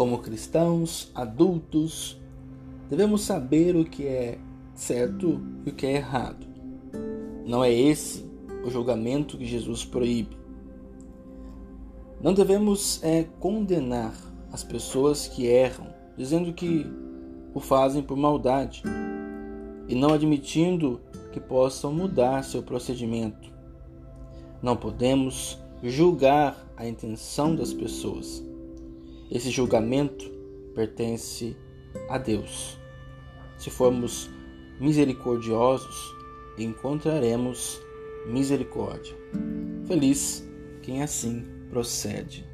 Como cristãos, adultos, devemos saber o que é certo e o que é errado. Não é esse o julgamento que Jesus proíbe. Não devemos é, condenar as pessoas que erram, dizendo que o fazem por maldade e não admitindo que possam mudar seu procedimento. Não podemos julgar a intenção das pessoas. Esse julgamento pertence a Deus. Se formos misericordiosos, encontraremos misericórdia. Feliz quem assim procede.